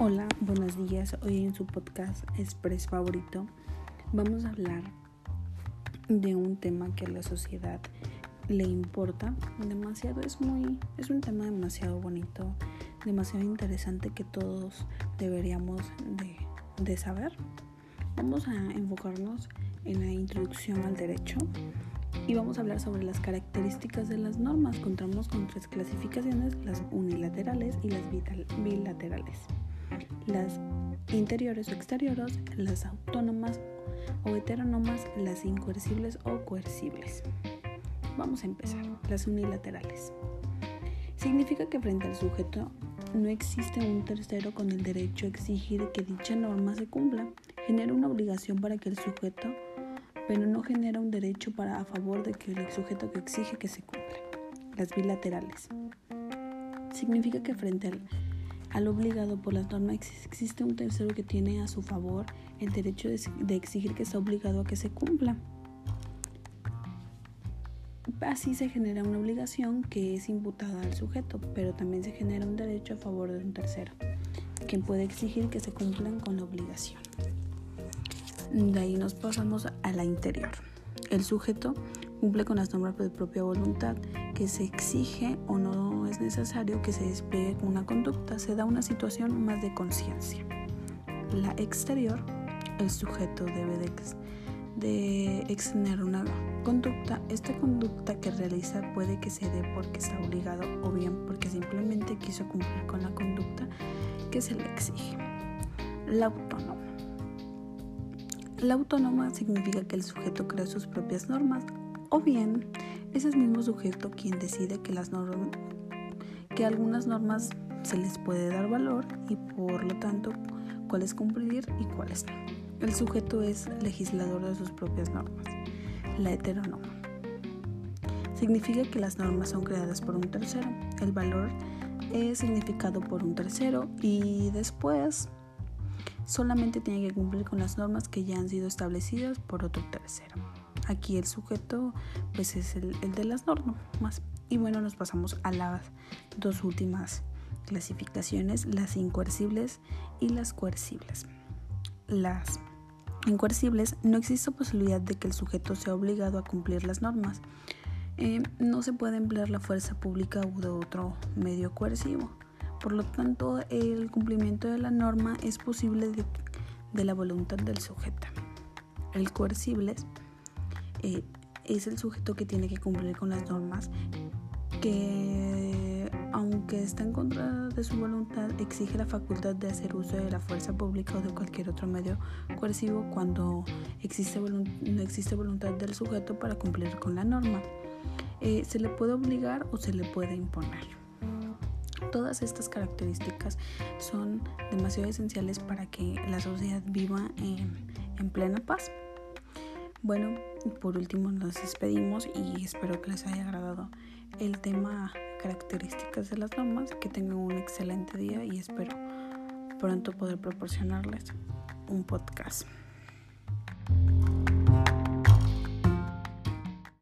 Hola, buenos días. Hoy en su podcast Express Favorito vamos a hablar de un tema que a la sociedad le importa demasiado. Es muy, es un tema demasiado bonito, demasiado interesante que todos deberíamos de, de saber. Vamos a enfocarnos en la introducción al derecho y vamos a hablar sobre las características de las normas. Contamos con tres clasificaciones, las unilaterales y las bilaterales las interiores o exteriores, las autónomas o heterónomas, las incoercibles o coercibles. Vamos a empezar. Las unilaterales. Significa que frente al sujeto no existe un tercero con el derecho a exigir que dicha norma se cumpla. Genera una obligación para que el sujeto, pero no genera un derecho para a favor de que el sujeto que exige que se cumpla. Las bilaterales. Significa que frente al al obligado por las normas existe un tercero que tiene a su favor el derecho de, exigir que está obligado a que se cumpla. Así se genera una obligación que es imputada al sujeto, pero también se genera un derecho a favor de un tercero, quien puede exigir que se cumplan con la obligación. De ahí nos pasamos a la interior. El sujeto cumple con las normas de propia voluntad, que se exige o no es necesario que se despliegue una conducta, se da una situación más de conciencia. La exterior, el sujeto debe de, de extener una conducta. Esta conducta que realiza puede que se dé porque está obligado o bien porque simplemente quiso cumplir con la conducta que se le exige. La autónoma. La autónoma significa que el sujeto crea sus propias normas o bien es el mismo sujeto quien decide que, las normas, que algunas normas se les puede dar valor y por lo tanto cuáles cumplir y cuáles no. El sujeto es legislador de sus propias normas. La heteronoma. Significa que las normas son creadas por un tercero. El valor es significado por un tercero y después solamente tiene que cumplir con las normas que ya han sido establecidas por otro tercero. Aquí el sujeto pues es el, de las normas. Y bueno, nos pasamos a las dos últimas clasificaciones, las incoercibles y las coercibles. Las incoercibles no existe posibilidad de que el sujeto sea obligado a cumplir las normas. Eh, no se puede emplear la fuerza pública u de otro medio coercivo. Por lo tanto, el cumplimiento de la norma es posible de, la voluntad del sujeto. El coercible eh, es el sujeto que tiene que cumplir con las normas que aunque está en contra de su voluntad exige la facultad de hacer uso de la fuerza pública o de cualquier otro medio coercivo cuando no existe voluntad del sujeto para cumplir con la norma. Eh, se le puede obligar o se le puede imponer. Todas estas características son demasiado esenciales para que la sociedad viva en plena paz. Bueno, por último nos despedimos y espero que les haya agradado el tema características de las normas, que tengan un excelente día y espero pronto poder proporcionarles un podcast.